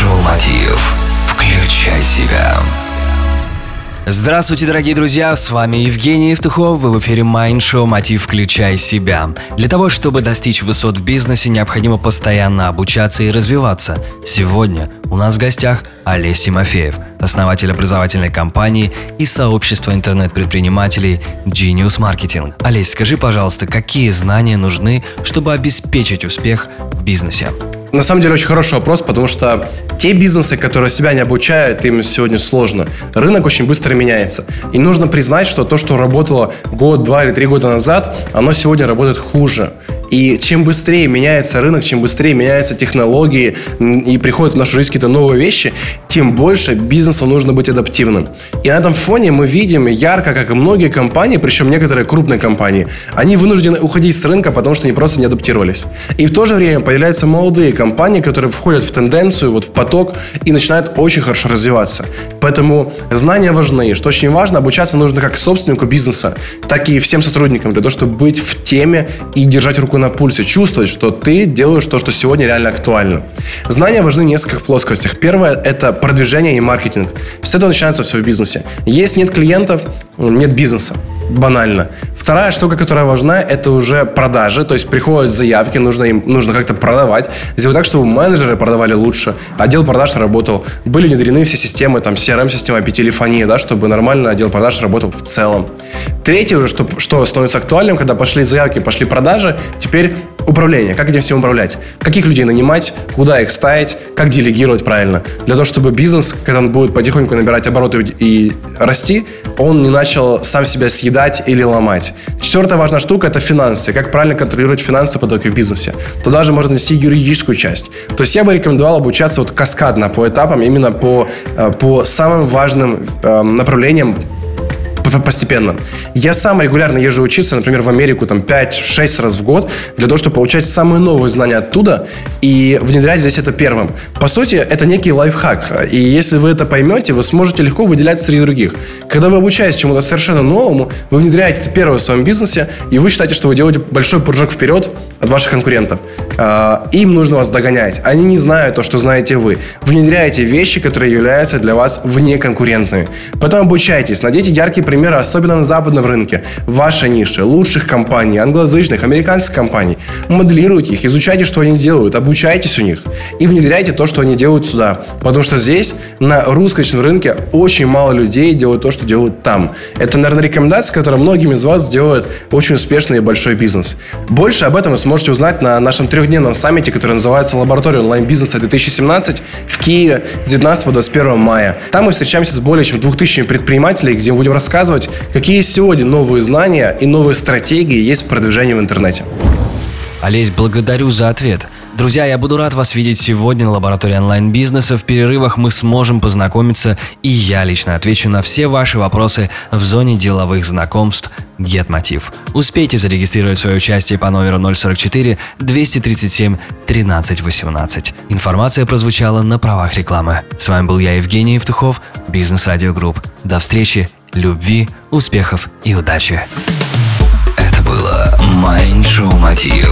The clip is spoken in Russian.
Майншоу Мотив. Включай себя. Здравствуйте, дорогие друзья, с вами Евгений Евтухов, вы в эфире Mind Show «Мотив. Включай себя». Для того, чтобы достичь высот в бизнесе, необходимо постоянно обучаться и развиваться. Сегодня у нас в гостях Олесь Тимофеев, основатель образовательной компании и сообщества интернет-предпринимателей Genius Marketing. Олесь, скажи, пожалуйста, какие знания нужны, чтобы обеспечить успех в бизнесе? На самом деле очень хороший вопрос, потому что те бизнесы, которые себя не обучают, им сегодня сложно. Рынок очень быстро меняется. И нужно признать, что то, что работало год, два или три года назад, оно сегодня работает хуже. И чем быстрее меняется рынок, чем быстрее меняются технологии и приходят в нашу жизнь какие-то новые вещи, тем больше бизнесу нужно быть адаптивным. И на этом фоне мы видим ярко, как и многие компании, причем некоторые крупные компании, они вынуждены уходить с рынка, потому что они просто не адаптировались. И в то же время появляются молодые компании, которые входят в тенденцию, вот в поток и начинают очень хорошо развиваться. Поэтому знания важны. Что очень важно, обучаться нужно как собственнику бизнеса, так и всем сотрудникам для того, чтобы быть в теме и держать руку на пульсе, чувствовать, что ты делаешь то, что сегодня реально актуально. Знания важны в нескольких плоскостях. Первое – это продвижение и маркетинг. С этого начинается все в бизнесе. Если нет клиентов, нет бизнеса банально. Вторая штука, которая важна, это уже продажи, то есть приходят заявки, нужно им нужно как-то продавать, сделать так, чтобы менеджеры продавали лучше, отдел продаж работал, были внедрены все системы, там CRM-система, телефония, да, чтобы нормально отдел продаж работал в целом. Третье уже, что, что становится актуальным, когда пошли заявки, пошли продажи, теперь управление, как этим всем управлять, каких людей нанимать, куда их ставить, как делегировать правильно, для того, чтобы бизнес, когда он будет потихоньку набирать обороты и расти, он не начал сам себя съедать или ломать. Четвертая важная штука – это финансы, как правильно контролировать финансы потоки в бизнесе. Туда же можно нести юридическую часть. То есть я бы рекомендовал обучаться вот каскадно по этапам, именно по, э, по самым важным э, направлениям постепенно. Я сам регулярно езжу учиться, например, в Америку там 5-6 раз в год, для того, чтобы получать самые новые знания оттуда и внедрять здесь это первым. По сути, это некий лайфхак. И если вы это поймете, вы сможете легко выделять среди других. Когда вы обучаетесь чему-то совершенно новому, вы внедряете это первое в своем бизнесе, и вы считаете, что вы делаете большой прыжок вперед от ваших конкурентов. А, им нужно вас догонять. Они не знают то, что знаете вы. Внедряете вещи, которые являются для вас внеконкурентными. Потом обучайтесь, найдите яркие примеры, особенно на западном рынке, в вашей нише, лучших компаний, англоязычных, американских компаний. Моделируйте их, изучайте, что они делают, обучайтесь у них и внедряйте то, что они делают сюда. Потому что здесь, на русскоязычном рынке, очень мало людей делают то, что делают там. Это, наверное, рекомендация, которая многим из вас сделает очень успешный и большой бизнес. Больше об этом вы сможете узнать на нашем трехдневном саммите, который называется «Лаборатория онлайн-бизнеса-2017» в Киеве с 19 по 21 мая. Там мы встречаемся с более чем 2000 предпринимателей, где мы будем рассказывать, какие сегодня новые знания и новые стратегии есть в продвижении в интернете. Олесь, благодарю за ответ. Друзья, я буду рад вас видеть сегодня на лаборатории онлайн-бизнеса. В перерывах мы сможем познакомиться, и я лично отвечу на все ваши вопросы в зоне деловых знакомств GetMotiv. Успейте зарегистрировать свое участие по номеру 044 237 13 18. Информация прозвучала на правах рекламы. С вами был я, Евгений Евтухов, Бизнес Радио Групп. До встречи, любви, успехов и удачи. Это было Майндшоу Мотив.